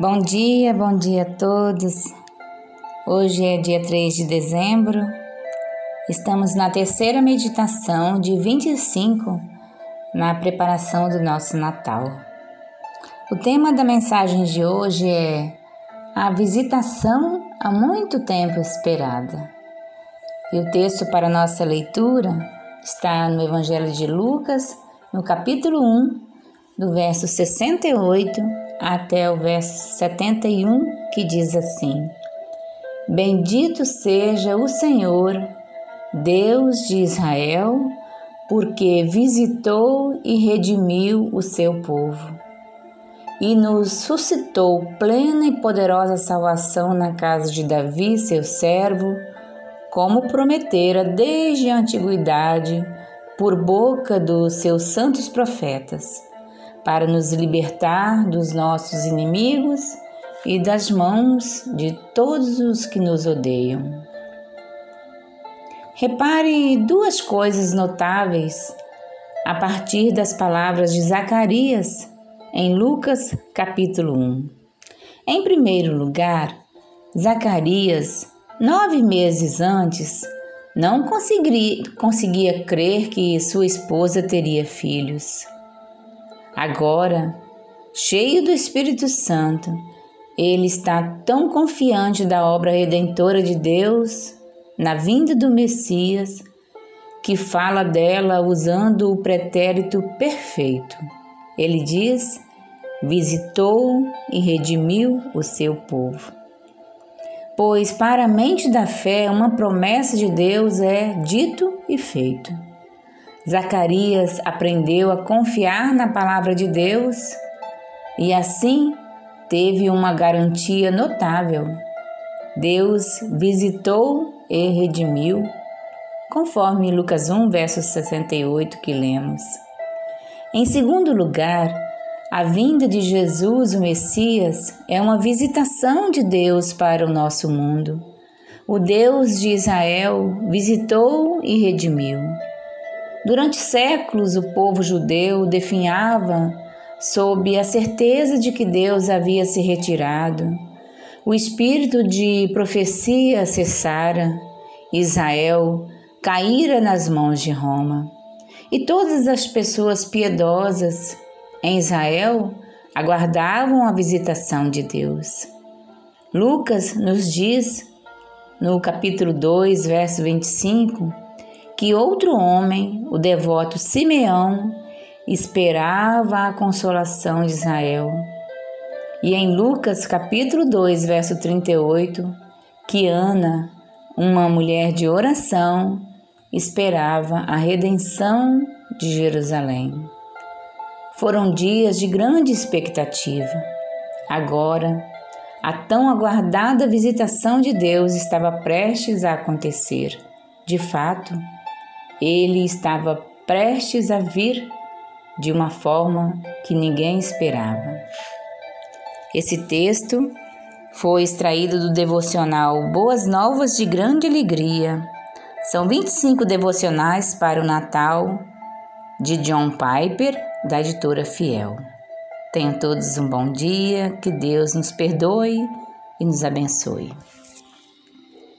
Bom dia, bom dia a todos. Hoje é dia 3 de dezembro. Estamos na terceira meditação de 25 na preparação do nosso Natal. O tema da mensagem de hoje é a visitação há muito tempo esperada. E o texto para nossa leitura está no Evangelho de Lucas, no capítulo 1, do verso 68 até o verso 71, que diz assim: Bendito seja o Senhor, Deus de Israel, porque visitou e redimiu o seu povo e nos suscitou plena e poderosa salvação na casa de Davi, seu servo, como prometera desde a antiguidade por boca dos seus santos profetas para nos libertar dos nossos inimigos e das mãos de todos os que nos odeiam. Repare duas coisas notáveis a partir das palavras de Zacarias em Lucas capítulo 1. Em primeiro lugar, Zacarias, nove meses antes, não conseguia crer que sua esposa teria filhos. Agora, cheio do Espírito Santo, ele está tão confiante da obra redentora de Deus, na vinda do Messias, que fala dela usando o pretérito perfeito. Ele diz: visitou e redimiu o seu povo. Pois para a mente da fé, uma promessa de Deus é dito e feito. Zacarias aprendeu a confiar na palavra de Deus e assim teve uma garantia notável. Deus visitou e redimiu, conforme Lucas 1, verso 68 que lemos. Em segundo lugar, a vinda de Jesus, o Messias, é uma visitação de Deus para o nosso mundo. O Deus de Israel visitou e redimiu. Durante séculos, o povo judeu definhava sob a certeza de que Deus havia se retirado. O espírito de profecia cessara, Israel caíra nas mãos de Roma. E todas as pessoas piedosas em Israel aguardavam a visitação de Deus. Lucas nos diz, no capítulo 2, verso 25, que outro homem, o devoto Simeão, esperava a consolação de Israel. E em Lucas capítulo 2, verso 38, que Ana, uma mulher de oração, esperava a redenção de Jerusalém. Foram dias de grande expectativa. Agora, a tão aguardada visitação de Deus estava prestes a acontecer. De fato, ele estava prestes a vir de uma forma que ninguém esperava. Esse texto foi extraído do devocional Boas Novas de Grande Alegria. São 25 devocionais para o Natal de John Piper, da editora Fiel. Tenham todos um bom dia, que Deus nos perdoe e nos abençoe.